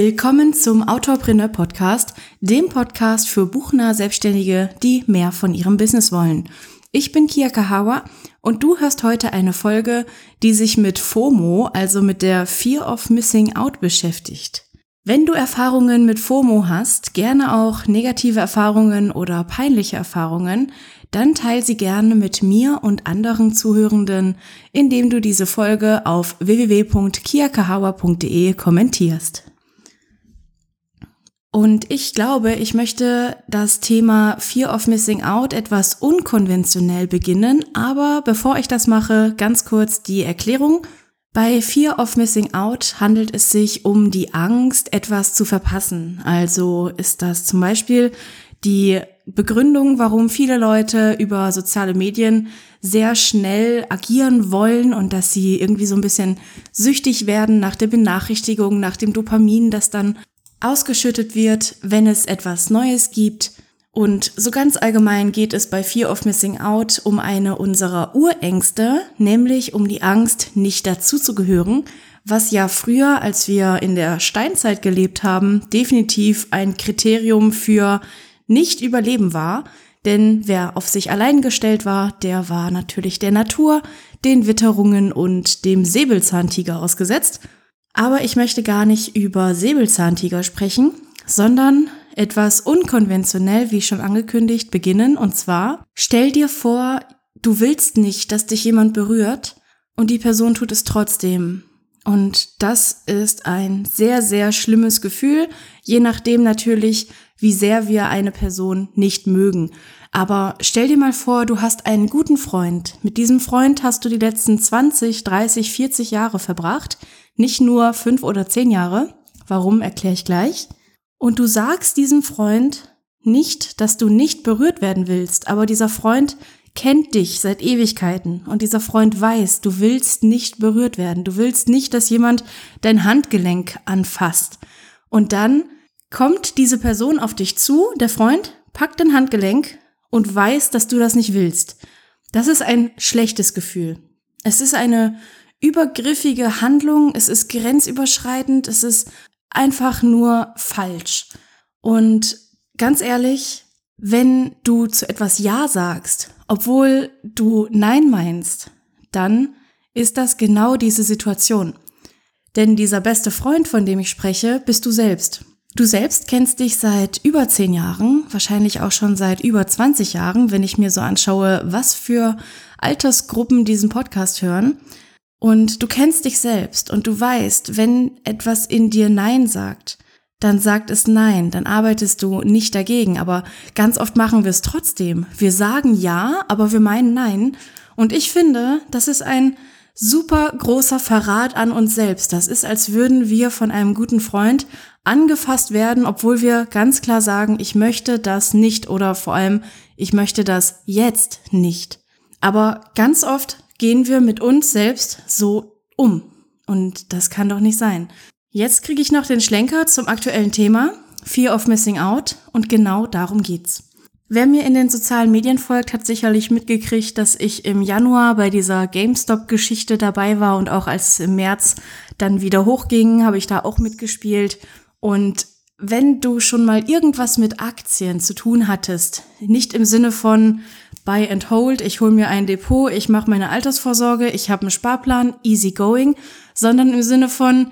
Willkommen zum Autorpreneur Podcast, dem Podcast für buchnahe Selbstständige, die mehr von ihrem Business wollen. Ich bin Kia Kahawa und du hörst heute eine Folge, die sich mit FOMO, also mit der Fear of Missing Out beschäftigt. Wenn du Erfahrungen mit FOMO hast, gerne auch negative Erfahrungen oder peinliche Erfahrungen, dann teil sie gerne mit mir und anderen Zuhörenden, indem du diese Folge auf www.kiakahawa.de kommentierst. Und ich glaube, ich möchte das Thema Fear of Missing Out etwas unkonventionell beginnen, aber bevor ich das mache, ganz kurz die Erklärung. Bei Fear of Missing Out handelt es sich um die Angst, etwas zu verpassen. Also ist das zum Beispiel die Begründung, warum viele Leute über soziale Medien sehr schnell agieren wollen und dass sie irgendwie so ein bisschen süchtig werden nach der Benachrichtigung, nach dem Dopamin, das dann ausgeschüttet wird, wenn es etwas Neues gibt. Und so ganz allgemein geht es bei Fear of Missing Out um eine unserer Urängste, nämlich um die Angst, nicht dazuzugehören, was ja früher, als wir in der Steinzeit gelebt haben, definitiv ein Kriterium für nicht überleben war. Denn wer auf sich allein gestellt war, der war natürlich der Natur, den Witterungen und dem Säbelzahntiger ausgesetzt. Aber ich möchte gar nicht über Säbelzahntiger sprechen, sondern etwas unkonventionell, wie schon angekündigt, beginnen. Und zwar, stell dir vor, du willst nicht, dass dich jemand berührt und die Person tut es trotzdem. Und das ist ein sehr, sehr schlimmes Gefühl, je nachdem natürlich, wie sehr wir eine Person nicht mögen. Aber stell dir mal vor, du hast einen guten Freund. Mit diesem Freund hast du die letzten 20, 30, 40 Jahre verbracht. Nicht nur fünf oder zehn Jahre. Warum, erkläre ich gleich. Und du sagst diesem Freund nicht, dass du nicht berührt werden willst, aber dieser Freund kennt dich seit Ewigkeiten und dieser Freund weiß, du willst nicht berührt werden. Du willst nicht, dass jemand dein Handgelenk anfasst. Und dann kommt diese Person auf dich zu, der Freund packt dein Handgelenk und weiß, dass du das nicht willst. Das ist ein schlechtes Gefühl. Es ist eine übergriffige Handlung, es ist grenzüberschreitend, es ist einfach nur falsch. Und ganz ehrlich, wenn du zu etwas Ja sagst, obwohl du Nein meinst, dann ist das genau diese Situation. Denn dieser beste Freund, von dem ich spreche, bist du selbst. Du selbst kennst dich seit über zehn Jahren, wahrscheinlich auch schon seit über 20 Jahren, wenn ich mir so anschaue, was für Altersgruppen diesen Podcast hören. Und du kennst dich selbst und du weißt, wenn etwas in dir Nein sagt, dann sagt es Nein, dann arbeitest du nicht dagegen. Aber ganz oft machen wir es trotzdem. Wir sagen Ja, aber wir meinen Nein. Und ich finde, das ist ein super großer Verrat an uns selbst. Das ist, als würden wir von einem guten Freund angefasst werden, obwohl wir ganz klar sagen, ich möchte das nicht oder vor allem, ich möchte das jetzt nicht. Aber ganz oft gehen wir mit uns selbst so um. Und das kann doch nicht sein. Jetzt kriege ich noch den Schlenker zum aktuellen Thema, Fear of Missing Out, und genau darum geht's. Wer mir in den sozialen Medien folgt, hat sicherlich mitgekriegt, dass ich im Januar bei dieser GameStop-Geschichte dabei war und auch als es im März dann wieder hochging, habe ich da auch mitgespielt. Und wenn du schon mal irgendwas mit Aktien zu tun hattest, nicht im Sinne von Buy and Hold, ich hole mir ein Depot, ich mache meine Altersvorsorge, ich habe einen Sparplan, easy going, sondern im Sinne von,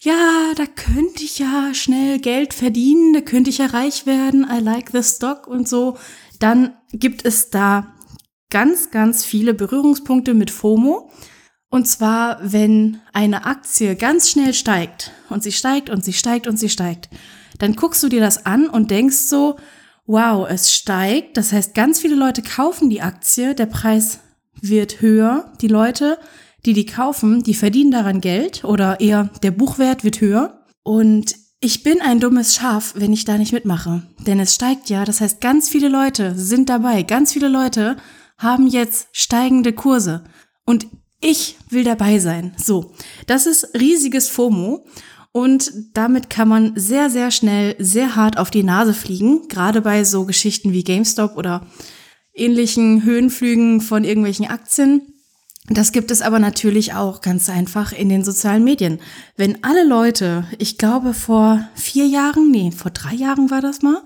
ja, da könnte ich ja schnell Geld verdienen, da könnte ich ja reich werden, I like the stock und so, dann gibt es da ganz, ganz viele Berührungspunkte mit FOMO. Und zwar, wenn eine Aktie ganz schnell steigt und sie steigt und sie steigt und sie steigt dann guckst du dir das an und denkst so, wow, es steigt. Das heißt, ganz viele Leute kaufen die Aktie, der Preis wird höher. Die Leute, die die kaufen, die verdienen daran Geld oder eher der Buchwert wird höher. Und ich bin ein dummes Schaf, wenn ich da nicht mitmache. Denn es steigt ja, das heißt, ganz viele Leute sind dabei. Ganz viele Leute haben jetzt steigende Kurse. Und ich will dabei sein. So, das ist riesiges FOMO. Und damit kann man sehr, sehr schnell, sehr hart auf die Nase fliegen, gerade bei so Geschichten wie GameStop oder ähnlichen Höhenflügen von irgendwelchen Aktien. Das gibt es aber natürlich auch ganz einfach in den sozialen Medien. Wenn alle Leute, ich glaube vor vier Jahren, nee, vor drei Jahren war das mal,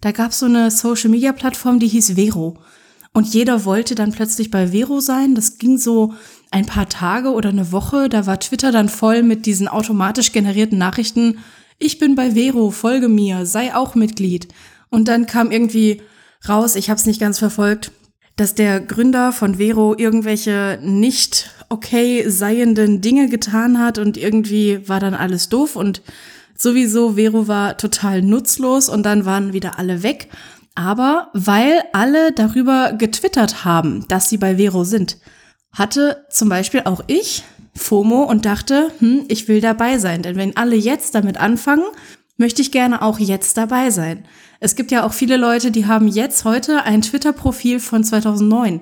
da gab es so eine Social-Media-Plattform, die hieß Vero. Und jeder wollte dann plötzlich bei Vero sein. Das ging so ein paar Tage oder eine Woche. Da war Twitter dann voll mit diesen automatisch generierten Nachrichten. Ich bin bei Vero, folge mir, sei auch Mitglied. Und dann kam irgendwie raus, ich habe es nicht ganz verfolgt, dass der Gründer von Vero irgendwelche nicht okay seienden Dinge getan hat und irgendwie war dann alles doof und sowieso Vero war total nutzlos und dann waren wieder alle weg. Aber weil alle darüber getwittert haben, dass sie bei Vero sind, hatte zum Beispiel auch ich FOMO und dachte, hm, ich will dabei sein. Denn wenn alle jetzt damit anfangen, möchte ich gerne auch jetzt dabei sein. Es gibt ja auch viele Leute, die haben jetzt heute ein Twitter-Profil von 2009.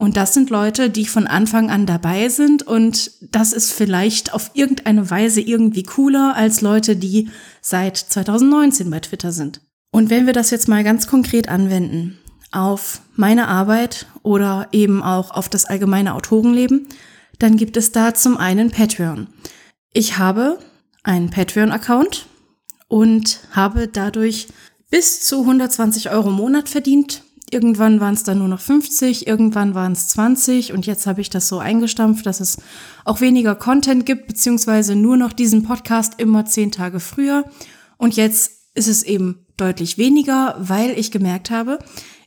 Und das sind Leute, die von Anfang an dabei sind und das ist vielleicht auf irgendeine Weise irgendwie cooler als Leute, die seit 2019 bei Twitter sind. Und wenn wir das jetzt mal ganz konkret anwenden auf meine Arbeit oder eben auch auf das allgemeine Autorenleben, dann gibt es da zum einen Patreon. Ich habe einen Patreon-Account und habe dadurch bis zu 120 Euro im Monat verdient. Irgendwann waren es dann nur noch 50, irgendwann waren es 20 und jetzt habe ich das so eingestampft, dass es auch weniger Content gibt, beziehungsweise nur noch diesen Podcast immer zehn Tage früher. Und jetzt ist es eben deutlich weniger, weil ich gemerkt habe,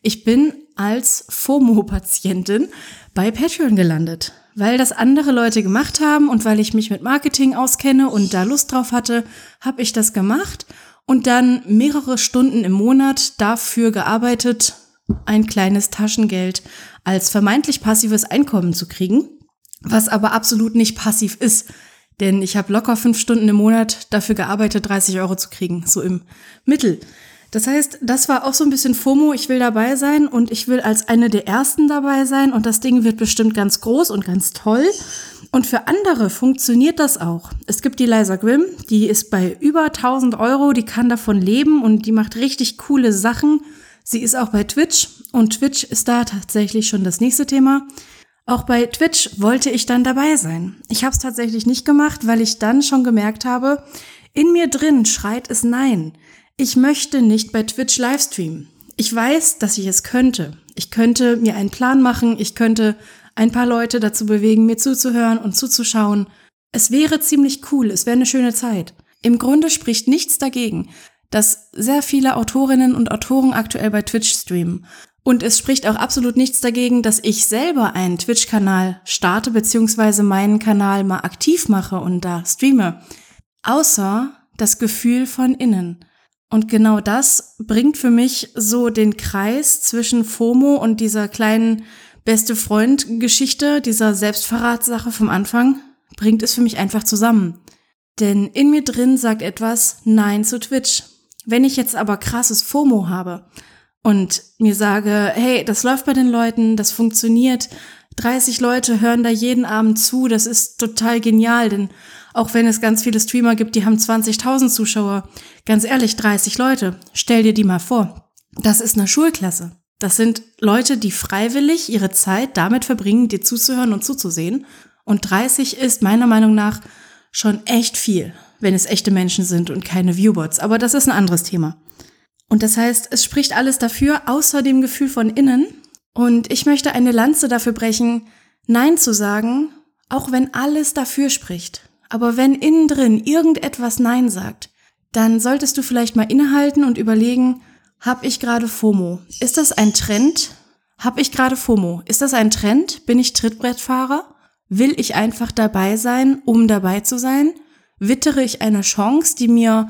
ich bin als FOMO-Patientin bei Patreon gelandet, weil das andere Leute gemacht haben und weil ich mich mit Marketing auskenne und da Lust drauf hatte, habe ich das gemacht und dann mehrere Stunden im Monat dafür gearbeitet, ein kleines Taschengeld als vermeintlich passives Einkommen zu kriegen, was aber absolut nicht passiv ist. Denn ich habe locker fünf Stunden im Monat dafür gearbeitet, 30 Euro zu kriegen, so im Mittel. Das heißt, das war auch so ein bisschen FOMO, ich will dabei sein und ich will als eine der ersten dabei sein und das Ding wird bestimmt ganz groß und ganz toll. Und für andere funktioniert das auch. Es gibt die Liza Grimm, die ist bei über 1000 Euro, die kann davon leben und die macht richtig coole Sachen. Sie ist auch bei Twitch und Twitch ist da tatsächlich schon das nächste Thema. Auch bei Twitch wollte ich dann dabei sein. Ich habe es tatsächlich nicht gemacht, weil ich dann schon gemerkt habe, in mir drin schreit es Nein. Ich möchte nicht bei Twitch Livestreamen. Ich weiß, dass ich es könnte. Ich könnte mir einen Plan machen, ich könnte ein paar Leute dazu bewegen, mir zuzuhören und zuzuschauen. Es wäre ziemlich cool, es wäre eine schöne Zeit. Im Grunde spricht nichts dagegen, dass sehr viele Autorinnen und Autoren aktuell bei Twitch streamen. Und es spricht auch absolut nichts dagegen, dass ich selber einen Twitch-Kanal starte, beziehungsweise meinen Kanal mal aktiv mache und da streame. Außer das Gefühl von innen. Und genau das bringt für mich so den Kreis zwischen FOMO und dieser kleinen beste Freund Geschichte, dieser Selbstverratssache vom Anfang, bringt es für mich einfach zusammen. Denn in mir drin sagt etwas Nein zu Twitch. Wenn ich jetzt aber krasses FOMO habe und mir sage, hey, das läuft bei den Leuten, das funktioniert, 30 Leute hören da jeden Abend zu, das ist total genial, denn auch wenn es ganz viele Streamer gibt, die haben 20.000 Zuschauer. Ganz ehrlich, 30 Leute. Stell dir die mal vor. Das ist eine Schulklasse. Das sind Leute, die freiwillig ihre Zeit damit verbringen, dir zuzuhören und zuzusehen. Und 30 ist meiner Meinung nach schon echt viel, wenn es echte Menschen sind und keine Viewbots. Aber das ist ein anderes Thema. Und das heißt, es spricht alles dafür, außer dem Gefühl von innen. Und ich möchte eine Lanze dafür brechen, Nein zu sagen, auch wenn alles dafür spricht. Aber wenn innen drin irgendetwas Nein sagt, dann solltest du vielleicht mal innehalten und überlegen, hab ich gerade FOMO? Ist das ein Trend? Hab ich gerade FOMO? Ist das ein Trend? Bin ich Trittbrettfahrer? Will ich einfach dabei sein, um dabei zu sein? Wittere ich eine Chance, die mir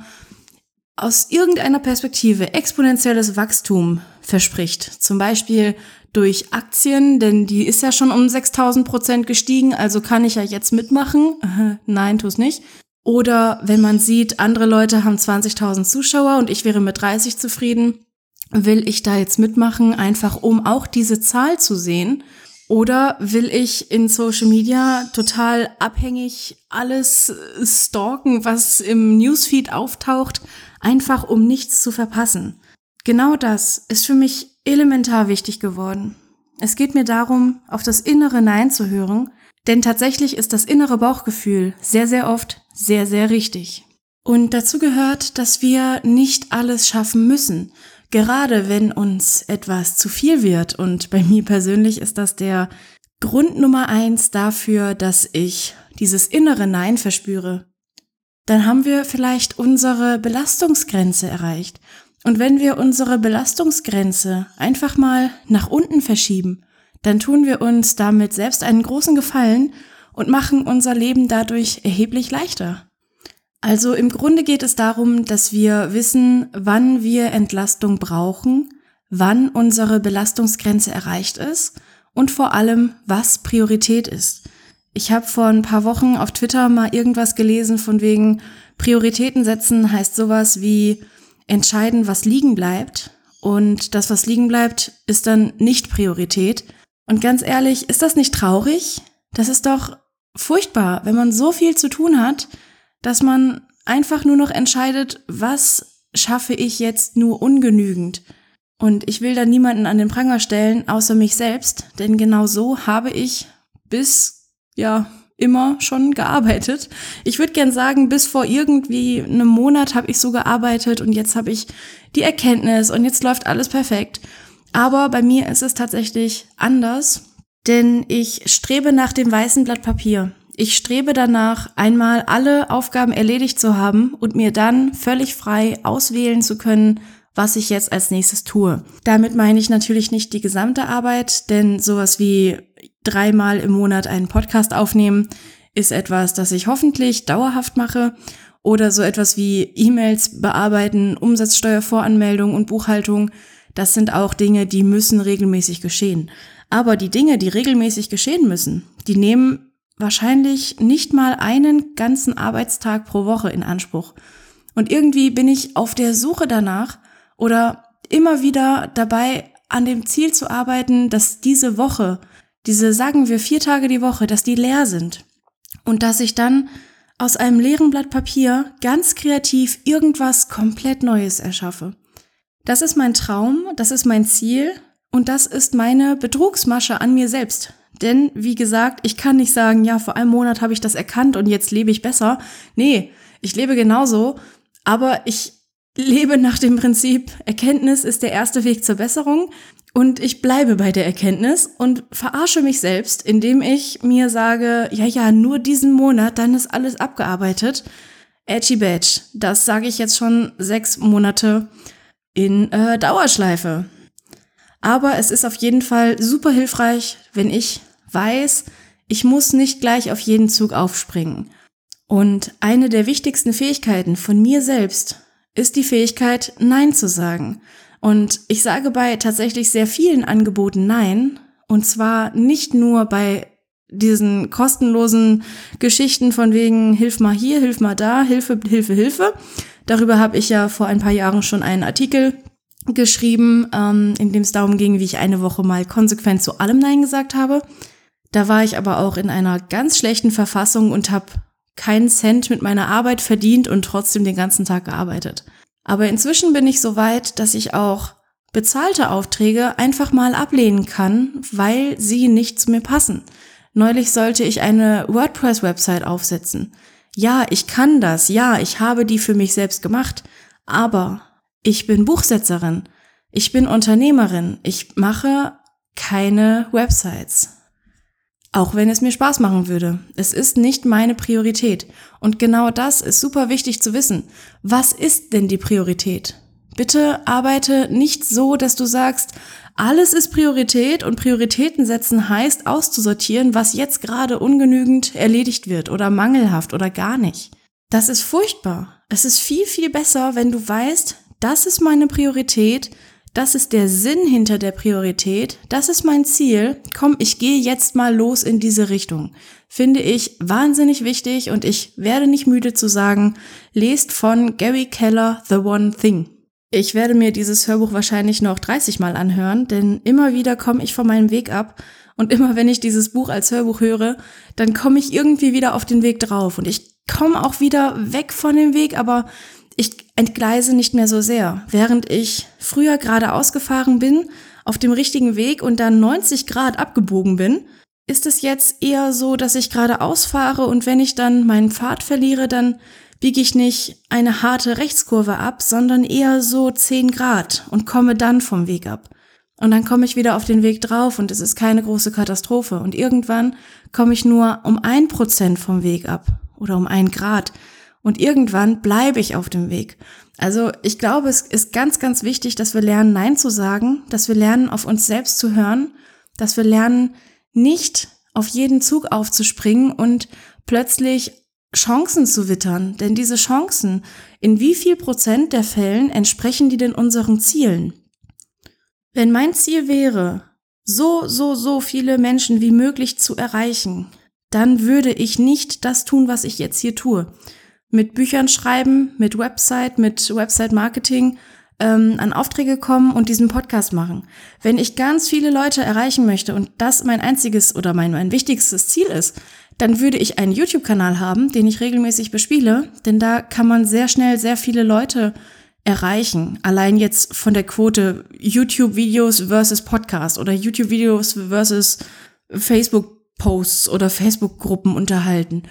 aus irgendeiner Perspektive exponentielles Wachstum verspricht? Zum Beispiel durch Aktien, denn die ist ja schon um 6000 Prozent gestiegen, also kann ich ja jetzt mitmachen. Nein, tu's nicht. Oder wenn man sieht, andere Leute haben 20.000 Zuschauer und ich wäre mit 30 zufrieden, will ich da jetzt mitmachen, einfach um auch diese Zahl zu sehen? Oder will ich in Social Media total abhängig alles stalken, was im Newsfeed auftaucht, einfach um nichts zu verpassen? Genau das ist für mich elementar wichtig geworden. Es geht mir darum, auf das innere Nein zu hören, Denn tatsächlich ist das innere Bauchgefühl sehr, sehr oft sehr, sehr richtig. Und dazu gehört, dass wir nicht alles schaffen müssen. Gerade wenn uns etwas zu viel wird. Und bei mir persönlich ist das der Grund Nummer eins dafür, dass ich dieses innere Nein verspüre. Dann haben wir vielleicht unsere Belastungsgrenze erreicht. Und wenn wir unsere Belastungsgrenze einfach mal nach unten verschieben, dann tun wir uns damit selbst einen großen Gefallen und machen unser Leben dadurch erheblich leichter. Also im Grunde geht es darum, dass wir wissen, wann wir Entlastung brauchen, wann unsere Belastungsgrenze erreicht ist und vor allem, was Priorität ist. Ich habe vor ein paar Wochen auf Twitter mal irgendwas gelesen von wegen Prioritäten setzen heißt sowas wie entscheiden, was liegen bleibt. Und das, was liegen bleibt, ist dann nicht Priorität. Und ganz ehrlich, ist das nicht traurig? Das ist doch furchtbar, wenn man so viel zu tun hat, dass man einfach nur noch entscheidet, was schaffe ich jetzt nur ungenügend. Und ich will da niemanden an den Pranger stellen, außer mich selbst, denn genau so habe ich bis, ja, immer schon gearbeitet. Ich würde gern sagen, bis vor irgendwie einem Monat habe ich so gearbeitet und jetzt habe ich die Erkenntnis und jetzt läuft alles perfekt. Aber bei mir ist es tatsächlich anders, denn ich strebe nach dem weißen Blatt Papier. Ich strebe danach, einmal alle Aufgaben erledigt zu haben und mir dann völlig frei auswählen zu können, was ich jetzt als nächstes tue. Damit meine ich natürlich nicht die gesamte Arbeit, denn sowas wie dreimal im Monat einen Podcast aufnehmen ist etwas, das ich hoffentlich dauerhaft mache oder so etwas wie E-Mails bearbeiten, Umsatzsteuervoranmeldung und Buchhaltung. Das sind auch Dinge, die müssen regelmäßig geschehen. Aber die Dinge, die regelmäßig geschehen müssen, die nehmen wahrscheinlich nicht mal einen ganzen Arbeitstag pro Woche in Anspruch. Und irgendwie bin ich auf der Suche danach oder immer wieder dabei, an dem Ziel zu arbeiten, dass diese Woche, diese sagen wir vier Tage die Woche, dass die leer sind. Und dass ich dann aus einem leeren Blatt Papier ganz kreativ irgendwas komplett Neues erschaffe. Das ist mein Traum, das ist mein Ziel und das ist meine Betrugsmasche an mir selbst. Denn, wie gesagt, ich kann nicht sagen, ja, vor einem Monat habe ich das erkannt und jetzt lebe ich besser. Nee, ich lebe genauso, aber ich lebe nach dem Prinzip, Erkenntnis ist der erste Weg zur Besserung und ich bleibe bei der Erkenntnis und verarsche mich selbst, indem ich mir sage, ja, ja, nur diesen Monat, dann ist alles abgearbeitet. Edgy Badge, das sage ich jetzt schon sechs Monate in äh, Dauerschleife. Aber es ist auf jeden Fall super hilfreich, wenn ich weiß, ich muss nicht gleich auf jeden Zug aufspringen. Und eine der wichtigsten Fähigkeiten von mir selbst ist die Fähigkeit, Nein zu sagen. Und ich sage bei tatsächlich sehr vielen Angeboten Nein. Und zwar nicht nur bei diesen kostenlosen Geschichten von wegen Hilf mal hier, Hilf mal da, Hilfe, Hilfe, Hilfe. Darüber habe ich ja vor ein paar Jahren schon einen Artikel geschrieben, ähm, in dem es darum ging, wie ich eine Woche mal konsequent zu allem Nein gesagt habe. Da war ich aber auch in einer ganz schlechten Verfassung und habe keinen Cent mit meiner Arbeit verdient und trotzdem den ganzen Tag gearbeitet. Aber inzwischen bin ich so weit, dass ich auch bezahlte Aufträge einfach mal ablehnen kann, weil sie nicht zu mir passen. Neulich sollte ich eine WordPress-Website aufsetzen. Ja, ich kann das, ja, ich habe die für mich selbst gemacht, aber ich bin Buchsetzerin, ich bin Unternehmerin, ich mache keine Websites. Auch wenn es mir Spaß machen würde. Es ist nicht meine Priorität. Und genau das ist super wichtig zu wissen. Was ist denn die Priorität? Bitte arbeite nicht so, dass du sagst, alles ist Priorität und Prioritäten setzen heißt auszusortieren, was jetzt gerade ungenügend erledigt wird oder mangelhaft oder gar nicht. Das ist furchtbar. Es ist viel, viel besser, wenn du weißt, das ist meine Priorität, das ist der Sinn hinter der Priorität. Das ist mein Ziel. Komm, ich gehe jetzt mal los in diese Richtung. Finde ich wahnsinnig wichtig und ich werde nicht müde zu sagen, lest von Gary Keller The One Thing. Ich werde mir dieses Hörbuch wahrscheinlich noch 30 Mal anhören, denn immer wieder komme ich von meinem Weg ab und immer wenn ich dieses Buch als Hörbuch höre, dann komme ich irgendwie wieder auf den Weg drauf und ich komme auch wieder weg von dem Weg, aber ich entgleise nicht mehr so sehr. Während ich früher geradeaus gefahren bin, auf dem richtigen Weg und dann 90 Grad abgebogen bin, ist es jetzt eher so, dass ich gerade ausfahre und wenn ich dann meinen Pfad verliere, dann biege ich nicht eine harte Rechtskurve ab, sondern eher so 10 Grad und komme dann vom Weg ab. Und dann komme ich wieder auf den Weg drauf und es ist keine große Katastrophe. Und irgendwann komme ich nur um ein Prozent vom Weg ab oder um ein Grad. Und irgendwann bleibe ich auf dem Weg. Also ich glaube, es ist ganz, ganz wichtig, dass wir lernen, Nein zu sagen, dass wir lernen, auf uns selbst zu hören, dass wir lernen, nicht auf jeden Zug aufzuspringen und plötzlich Chancen zu wittern. Denn diese Chancen, in wie viel Prozent der Fällen entsprechen die denn unseren Zielen? Wenn mein Ziel wäre, so, so, so viele Menschen wie möglich zu erreichen, dann würde ich nicht das tun, was ich jetzt hier tue. Mit Büchern schreiben, mit Website, mit Website-Marketing ähm, an Aufträge kommen und diesen Podcast machen. Wenn ich ganz viele Leute erreichen möchte und das mein einziges oder mein, mein wichtigstes Ziel ist, dann würde ich einen YouTube-Kanal haben, den ich regelmäßig bespiele, denn da kann man sehr schnell sehr viele Leute erreichen. Allein jetzt von der Quote YouTube-Videos versus Podcast oder YouTube-Videos versus Facebook-Posts oder Facebook-Gruppen unterhalten.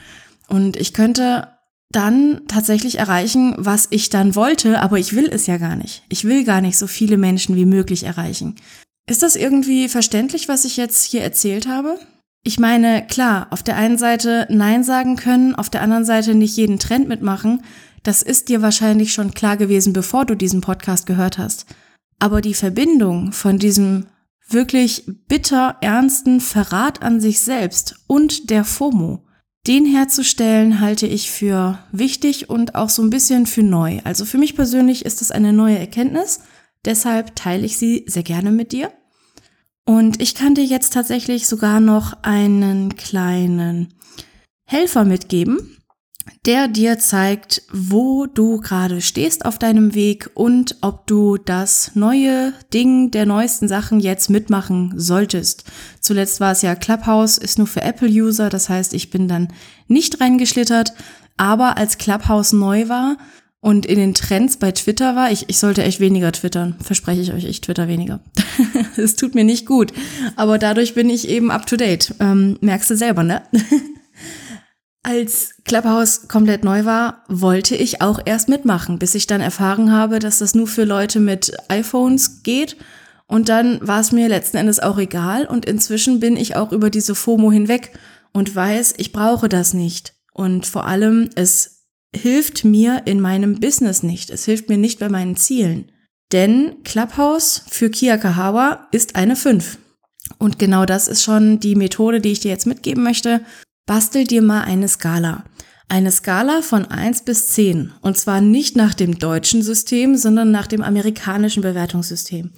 Und ich könnte dann tatsächlich erreichen, was ich dann wollte, aber ich will es ja gar nicht. Ich will gar nicht so viele Menschen wie möglich erreichen. Ist das irgendwie verständlich, was ich jetzt hier erzählt habe? Ich meine, klar, auf der einen Seite Nein sagen können, auf der anderen Seite nicht jeden Trend mitmachen, das ist dir wahrscheinlich schon klar gewesen, bevor du diesen Podcast gehört hast. Aber die Verbindung von diesem wirklich bitter ernsten Verrat an sich selbst und der FOMO, den herzustellen, halte ich für wichtig und auch so ein bisschen für neu. Also für mich persönlich ist es eine neue Erkenntnis, deshalb teile ich sie sehr gerne mit dir. Und ich kann dir jetzt tatsächlich sogar noch einen kleinen Helfer mitgeben, der dir zeigt, wo du gerade stehst auf deinem Weg und ob du das neue Ding der neuesten Sachen jetzt mitmachen solltest. Zuletzt war es ja Clubhouse, ist nur für Apple-User, das heißt, ich bin dann nicht reingeschlittert, aber als Clubhouse neu war und in den Trends bei Twitter war, ich, ich sollte echt weniger twittern, verspreche ich euch, ich twitter weniger. Es tut mir nicht gut, aber dadurch bin ich eben up to date. Ähm, merkst du selber, ne? Als Clubhouse komplett neu war, wollte ich auch erst mitmachen, bis ich dann erfahren habe, dass das nur für Leute mit iPhones geht. Und dann war es mir letzten Endes auch egal. Und inzwischen bin ich auch über diese FOMO hinweg und weiß, ich brauche das nicht. Und vor allem, es hilft mir in meinem Business nicht. Es hilft mir nicht bei meinen Zielen. Denn Clubhouse für Kia Kahawa ist eine 5. Und genau das ist schon die Methode, die ich dir jetzt mitgeben möchte, Bastel dir mal eine Skala. Eine Skala von 1 bis 10. Und zwar nicht nach dem deutschen System, sondern nach dem amerikanischen Bewertungssystem.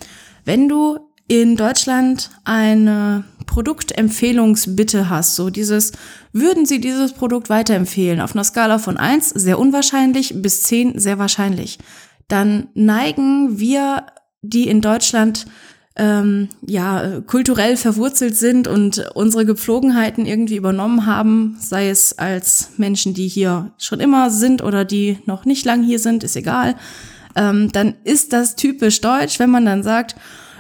Wenn du in Deutschland eine Produktempfehlungsbitte hast, so dieses, würden Sie dieses Produkt weiterempfehlen? Auf einer Skala von 1 sehr unwahrscheinlich bis 10 sehr wahrscheinlich. Dann neigen wir, die in Deutschland ähm, ja kulturell verwurzelt sind und unsere Gepflogenheiten irgendwie übernommen haben, sei es als Menschen, die hier schon immer sind oder die noch nicht lang hier sind, ist egal, ähm, dann ist das typisch deutsch, wenn man dann sagt,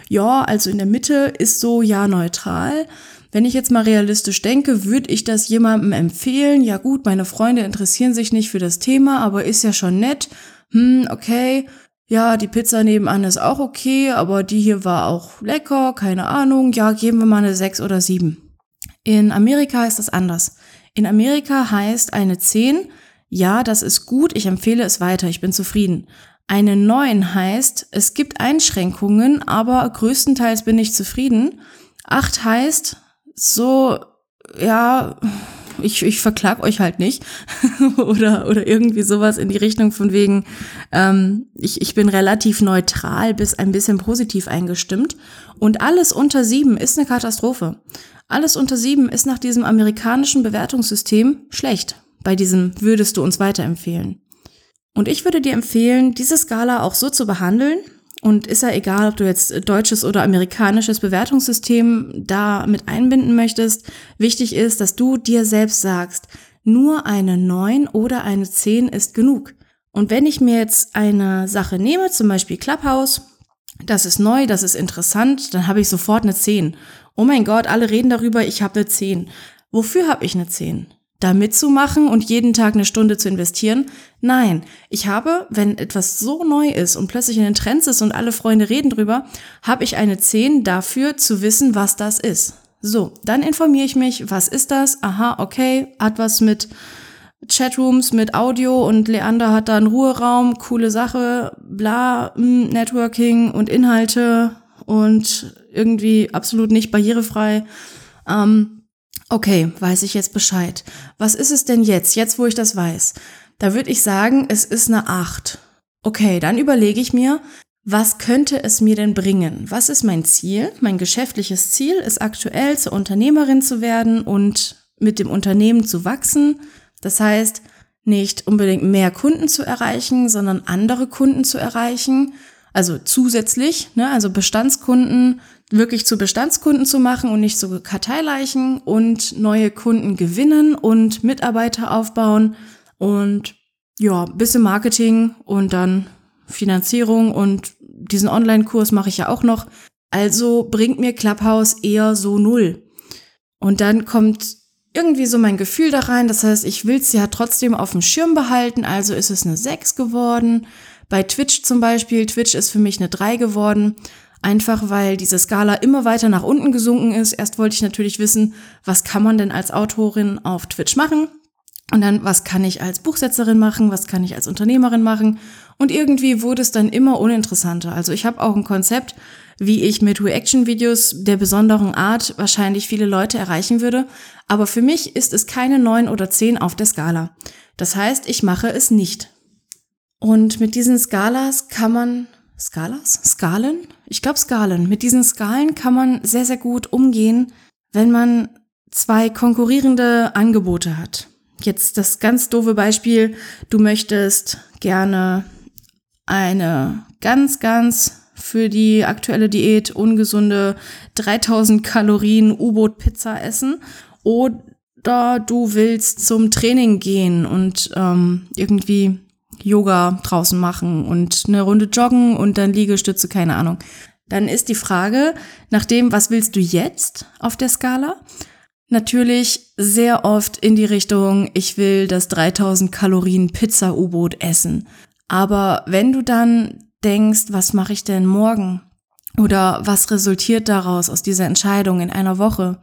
ja, also in der Mitte ist so ja neutral. Wenn ich jetzt mal realistisch denke, würde ich das jemandem empfehlen? Ja gut, meine Freunde interessieren sich nicht für das Thema, aber ist ja schon nett. Hm, okay, ja, die Pizza nebenan ist auch okay, aber die hier war auch lecker, keine Ahnung, ja, geben wir mal eine 6 oder 7. In Amerika ist das anders. In Amerika heißt eine 10, ja, das ist gut, ich empfehle es weiter, ich bin zufrieden. Eine 9 heißt, es gibt Einschränkungen, aber größtenteils bin ich zufrieden. 8 heißt, so, ja, ich, ich verklag euch halt nicht oder, oder irgendwie sowas in die Richtung von wegen, ähm, ich, ich bin relativ neutral bis ein bisschen positiv eingestimmt und alles unter sieben ist eine Katastrophe. Alles unter sieben ist nach diesem amerikanischen Bewertungssystem schlecht. Bei diesem würdest du uns weiterempfehlen. Und ich würde dir empfehlen, diese Skala auch so zu behandeln, und ist ja egal, ob du jetzt deutsches oder amerikanisches Bewertungssystem da mit einbinden möchtest. Wichtig ist, dass du dir selbst sagst, nur eine 9 oder eine 10 ist genug. Und wenn ich mir jetzt eine Sache nehme, zum Beispiel Clubhouse, das ist neu, das ist interessant, dann habe ich sofort eine 10. oh mein Gott, alle reden darüber, ich habe eine 10. Wofür habe ich eine 10? Da mitzumachen und jeden Tag eine Stunde zu investieren? Nein, ich habe, wenn etwas so neu ist und plötzlich in den Trends ist und alle Freunde reden drüber, habe ich eine 10 dafür zu wissen, was das ist. So, dann informiere ich mich, was ist das? Aha, okay, hat was mit Chatrooms, mit Audio und Leander hat da einen Ruheraum, coole Sache, bla, hm, Networking und Inhalte und irgendwie absolut nicht barrierefrei. Ähm, okay, weiß ich jetzt Bescheid. Was ist es denn jetzt, jetzt wo ich das weiß? Da würde ich sagen, es ist eine 8. Okay, dann überlege ich mir, was könnte es mir denn bringen? Was ist mein Ziel? Mein geschäftliches Ziel ist aktuell zur Unternehmerin zu werden und mit dem Unternehmen zu wachsen. Das heißt, nicht unbedingt mehr Kunden zu erreichen, sondern andere Kunden zu erreichen. Also zusätzlich, ne, also Bestandskunden wirklich zu Bestandskunden zu machen und nicht zu Karteileichen und neue Kunden gewinnen und Mitarbeiter aufbauen und ja, bisschen Marketing und dann Finanzierung und diesen Online-Kurs mache ich ja auch noch. Also bringt mir Clubhouse eher so null. Und dann kommt irgendwie so mein Gefühl da rein. Das heißt, ich will es ja trotzdem auf dem Schirm behalten. Also ist es eine 6 geworden. Bei Twitch zum Beispiel, Twitch ist für mich eine 3 geworden. Einfach weil diese Skala immer weiter nach unten gesunken ist. Erst wollte ich natürlich wissen, was kann man denn als Autorin auf Twitch machen? Und dann, was kann ich als Buchsetzerin machen? Was kann ich als Unternehmerin machen? Und irgendwie wurde es dann immer uninteressanter. Also ich habe auch ein Konzept, wie ich mit Reaction-Videos der besonderen Art wahrscheinlich viele Leute erreichen würde. Aber für mich ist es keine neun oder zehn auf der Skala. Das heißt, ich mache es nicht. Und mit diesen Skalas kann man, Skalas? Skalen? Ich glaube Skalen. Mit diesen Skalen kann man sehr, sehr gut umgehen, wenn man zwei konkurrierende Angebote hat. Jetzt das ganz doofe Beispiel, du möchtest gerne eine ganz, ganz für die aktuelle Diät ungesunde 3000 Kalorien U-Boot-Pizza essen oder du willst zum Training gehen und ähm, irgendwie Yoga draußen machen und eine Runde joggen und dann Liegestütze, keine Ahnung. Dann ist die Frage nach dem, was willst du jetzt auf der Skala? Natürlich sehr oft in die Richtung, ich will das 3000 Kalorien Pizza-U-Boot essen. Aber wenn du dann denkst, was mache ich denn morgen? Oder was resultiert daraus aus dieser Entscheidung in einer Woche?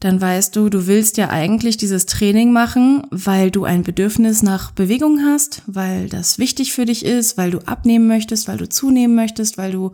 Dann weißt du, du willst ja eigentlich dieses Training machen, weil du ein Bedürfnis nach Bewegung hast, weil das wichtig für dich ist, weil du abnehmen möchtest, weil du zunehmen möchtest, weil du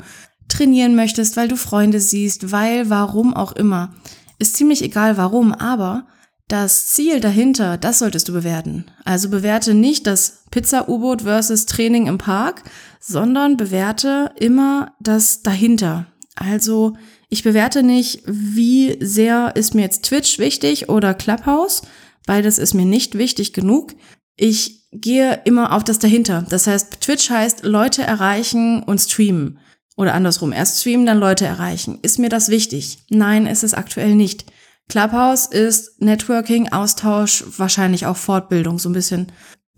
trainieren möchtest, weil du Freunde siehst, weil warum auch immer. Ist ziemlich egal warum, aber das Ziel dahinter, das solltest du bewerten. Also bewerte nicht das Pizza-U-Boot versus Training im Park, sondern bewerte immer das dahinter. Also ich bewerte nicht, wie sehr ist mir jetzt Twitch wichtig oder Clubhouse. Beides ist mir nicht wichtig genug. Ich gehe immer auf das dahinter. Das heißt, Twitch heißt Leute erreichen und streamen. Oder andersrum, erst streamen, dann Leute erreichen. Ist mir das wichtig? Nein, ist es aktuell nicht. Clubhouse ist Networking, Austausch, wahrscheinlich auch Fortbildung, so ein bisschen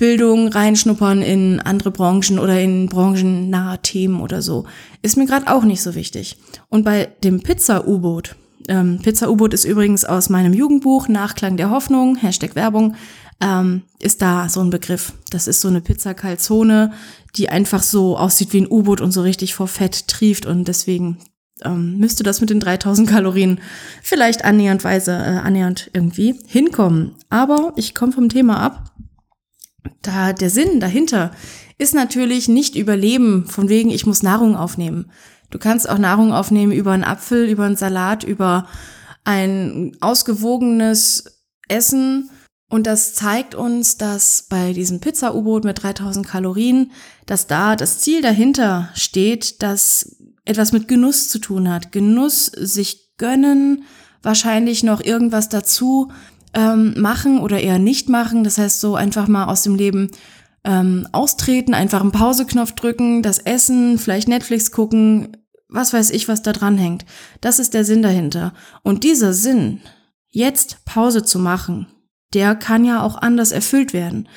Bildung reinschnuppern in andere Branchen oder in branchennahe Themen oder so. Ist mir gerade auch nicht so wichtig. Und bei dem Pizza-U-Boot, ähm, Pizza-U-Boot ist übrigens aus meinem Jugendbuch Nachklang der Hoffnung, Hashtag Werbung, ähm, ist da so ein Begriff. Das ist so eine Pizza-Calzone, die einfach so aussieht wie ein U-Boot und so richtig vor Fett trieft und deswegen ähm, müsste das mit den 3000 Kalorien vielleicht annäherndweise, äh, annähernd irgendwie hinkommen. Aber ich komme vom Thema ab. Da der Sinn dahinter ist natürlich nicht Überleben, von wegen ich muss Nahrung aufnehmen. Du kannst auch Nahrung aufnehmen über einen Apfel, über einen Salat, über ein ausgewogenes Essen und das zeigt uns, dass bei diesem Pizza-U-Boot mit 3000 Kalorien, dass da das Ziel dahinter steht, dass etwas mit Genuss zu tun hat. Genuss, sich gönnen, wahrscheinlich noch irgendwas dazu ähm, machen oder eher nicht machen. Das heißt, so einfach mal aus dem Leben ähm, austreten, einfach einen Pauseknopf drücken, das Essen, vielleicht Netflix gucken, was weiß ich, was da dran hängt. Das ist der Sinn dahinter. Und dieser Sinn, jetzt Pause zu machen, der kann ja auch anders erfüllt werden.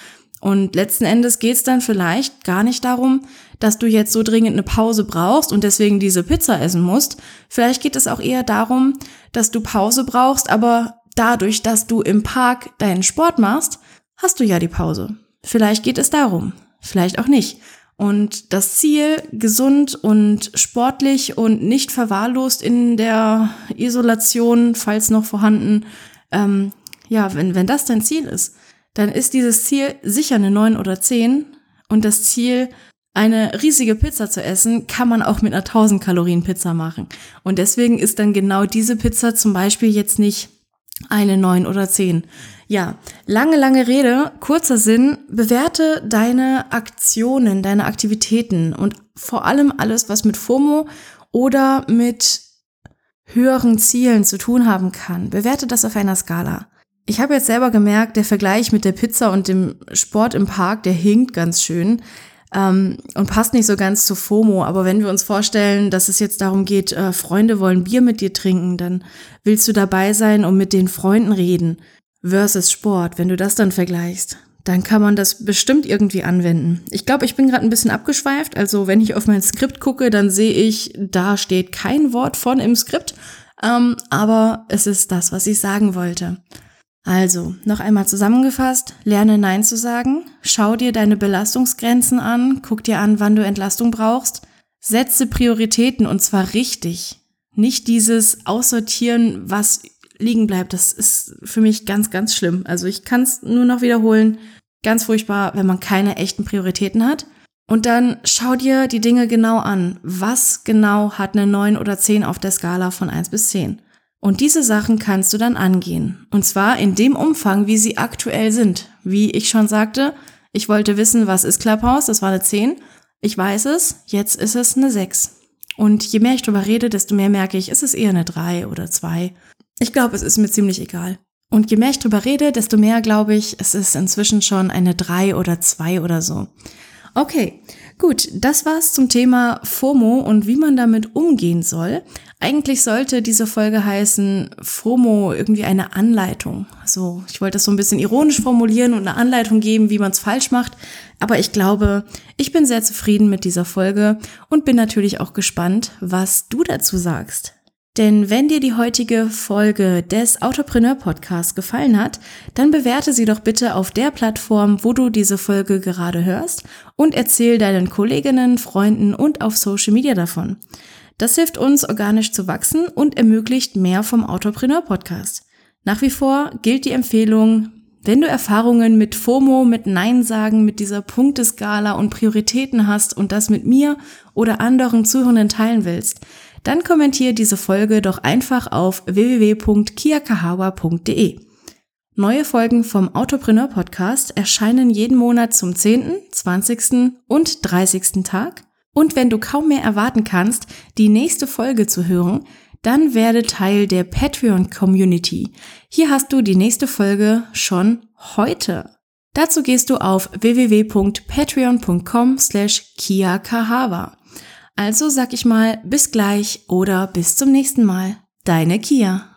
Und letzten Endes geht es dann vielleicht gar nicht darum, dass du jetzt so dringend eine Pause brauchst und deswegen diese Pizza essen musst. Vielleicht geht es auch eher darum, dass du Pause brauchst, aber dadurch, dass du im Park deinen Sport machst, hast du ja die Pause. Vielleicht geht es darum, vielleicht auch nicht. Und das Ziel, gesund und sportlich und nicht verwahrlost in der Isolation, falls noch vorhanden, ähm, ja, wenn, wenn das dein Ziel ist, dann ist dieses Ziel sicher eine 9 oder 10. Und das Ziel, eine riesige Pizza zu essen, kann man auch mit einer 1000 Kalorien Pizza machen. Und deswegen ist dann genau diese Pizza zum Beispiel jetzt nicht eine 9 oder 10. Ja, lange, lange Rede, kurzer Sinn, bewerte deine Aktionen, deine Aktivitäten und vor allem alles, was mit FOMO oder mit höheren Zielen zu tun haben kann. Bewerte das auf einer Skala. Ich habe jetzt selber gemerkt, der Vergleich mit der Pizza und dem Sport im Park, der hinkt ganz schön ähm, und passt nicht so ganz zu FOMO. Aber wenn wir uns vorstellen, dass es jetzt darum geht, äh, Freunde wollen Bier mit dir trinken, dann willst du dabei sein und mit den Freunden reden versus Sport. Wenn du das dann vergleichst, dann kann man das bestimmt irgendwie anwenden. Ich glaube, ich bin gerade ein bisschen abgeschweift. Also wenn ich auf mein Skript gucke, dann sehe ich, da steht kein Wort von im Skript. Ähm, aber es ist das, was ich sagen wollte. Also, noch einmal zusammengefasst, lerne Nein zu sagen, schau dir deine Belastungsgrenzen an, guck dir an, wann du Entlastung brauchst, setze Prioritäten und zwar richtig. Nicht dieses Aussortieren, was liegen bleibt, das ist für mich ganz, ganz schlimm. Also ich kann es nur noch wiederholen, ganz furchtbar, wenn man keine echten Prioritäten hat. Und dann schau dir die Dinge genau an. Was genau hat eine 9 oder 10 auf der Skala von 1 bis 10? Und diese Sachen kannst du dann angehen. Und zwar in dem Umfang, wie sie aktuell sind. Wie ich schon sagte, ich wollte wissen, was ist Clubhouse? Das war eine 10. Ich weiß es, jetzt ist es eine 6. Und je mehr ich drüber rede, desto mehr merke ich, ist es eher eine 3 oder 2. Ich glaube, es ist mir ziemlich egal. Und je mehr ich drüber rede, desto mehr glaube ich, es ist inzwischen schon eine 3 oder 2 oder so. Okay, gut, das war's zum Thema FOMO und wie man damit umgehen soll. Eigentlich sollte diese Folge heißen FOMO irgendwie eine Anleitung. So, ich wollte das so ein bisschen ironisch formulieren und eine Anleitung geben, wie man es falsch macht. Aber ich glaube, ich bin sehr zufrieden mit dieser Folge und bin natürlich auch gespannt, was du dazu sagst. Denn wenn dir die heutige Folge des Autopreneur Podcasts gefallen hat, dann bewerte sie doch bitte auf der Plattform, wo du diese Folge gerade hörst und erzähl deinen Kolleginnen, Freunden und auf Social Media davon. Das hilft uns, organisch zu wachsen und ermöglicht mehr vom Autopreneur Podcast. Nach wie vor gilt die Empfehlung, wenn du Erfahrungen mit FOMO, mit Nein sagen, mit dieser Punkteskala und Prioritäten hast und das mit mir oder anderen Zuhörenden teilen willst, dann kommentiere diese Folge doch einfach auf www.kiakahawa.de. Neue Folgen vom Autopreneur Podcast erscheinen jeden Monat zum 10., 20. und 30. Tag. Und wenn du kaum mehr erwarten kannst, die nächste Folge zu hören, dann werde Teil der Patreon Community. Hier hast du die nächste Folge schon heute. Dazu gehst du auf www.patreon.com slash kiakahawa. Also sag ich mal bis gleich oder bis zum nächsten Mal. Deine Kia.